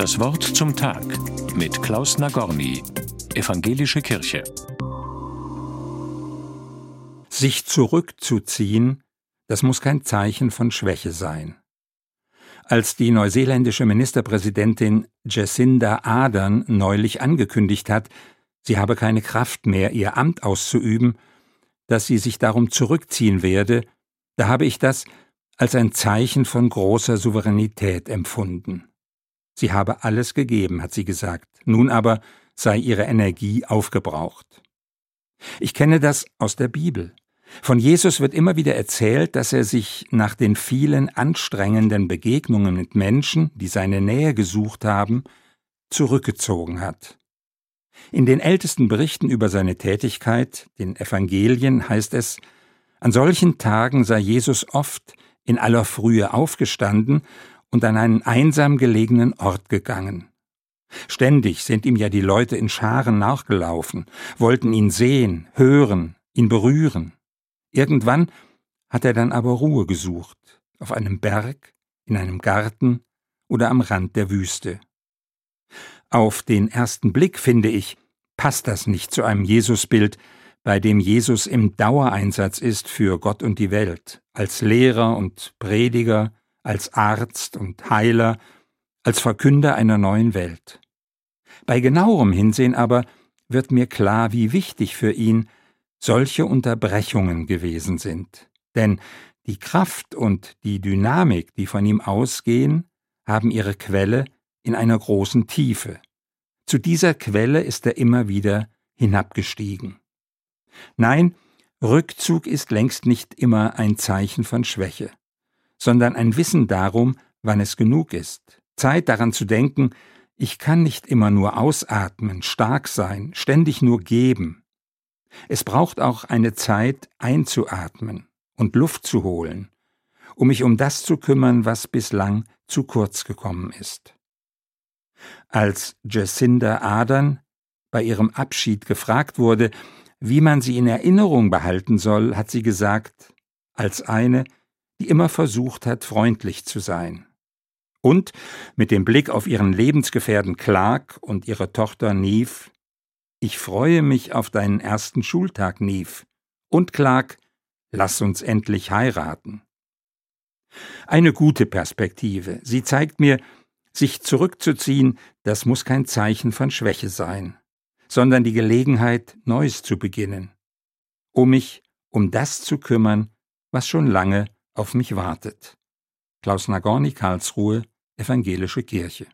Das Wort zum Tag mit Klaus Nagorny, Evangelische Kirche. Sich zurückzuziehen, das muss kein Zeichen von Schwäche sein. Als die neuseeländische Ministerpräsidentin Jacinda Ardern neulich angekündigt hat, sie habe keine Kraft mehr, ihr Amt auszuüben, dass sie sich darum zurückziehen werde, da habe ich das als ein Zeichen von großer Souveränität empfunden. Sie habe alles gegeben, hat sie gesagt, nun aber sei ihre Energie aufgebraucht. Ich kenne das aus der Bibel. Von Jesus wird immer wieder erzählt, dass er sich nach den vielen anstrengenden Begegnungen mit Menschen, die seine Nähe gesucht haben, zurückgezogen hat. In den ältesten Berichten über seine Tätigkeit, den Evangelien, heißt es, an solchen Tagen sei Jesus oft in aller Frühe aufgestanden und an einen einsam gelegenen Ort gegangen. Ständig sind ihm ja die Leute in Scharen nachgelaufen, wollten ihn sehen, hören, ihn berühren. Irgendwann hat er dann aber Ruhe gesucht, auf einem Berg, in einem Garten oder am Rand der Wüste. Auf den ersten Blick, finde ich, passt das nicht zu einem Jesusbild, bei dem Jesus im Dauereinsatz ist für Gott und die Welt, als Lehrer und Prediger, als Arzt und Heiler, als Verkünder einer neuen Welt. Bei genauerem Hinsehen aber wird mir klar, wie wichtig für ihn solche Unterbrechungen gewesen sind. Denn die Kraft und die Dynamik, die von ihm ausgehen, haben ihre Quelle in einer großen Tiefe. Zu dieser Quelle ist er immer wieder hinabgestiegen. Nein, Rückzug ist längst nicht immer ein Zeichen von Schwäche sondern ein Wissen darum, wann es genug ist. Zeit daran zu denken, ich kann nicht immer nur ausatmen, stark sein, ständig nur geben. Es braucht auch eine Zeit einzuatmen und Luft zu holen, um mich um das zu kümmern, was bislang zu kurz gekommen ist. Als Jacinda Adern bei ihrem Abschied gefragt wurde, wie man sie in Erinnerung behalten soll, hat sie gesagt, als eine, die immer versucht hat, freundlich zu sein. Und mit dem Blick auf ihren Lebensgefährten Clark und ihre Tochter Neve, ich freue mich auf deinen ersten Schultag, Neve. Und Clark, lass uns endlich heiraten. Eine gute Perspektive. Sie zeigt mir, sich zurückzuziehen, das muss kein Zeichen von Schwäche sein, sondern die Gelegenheit, Neues zu beginnen, um mich um das zu kümmern, was schon lange auf mich wartet. Klaus Nagorny, Karlsruhe, Evangelische Kirche.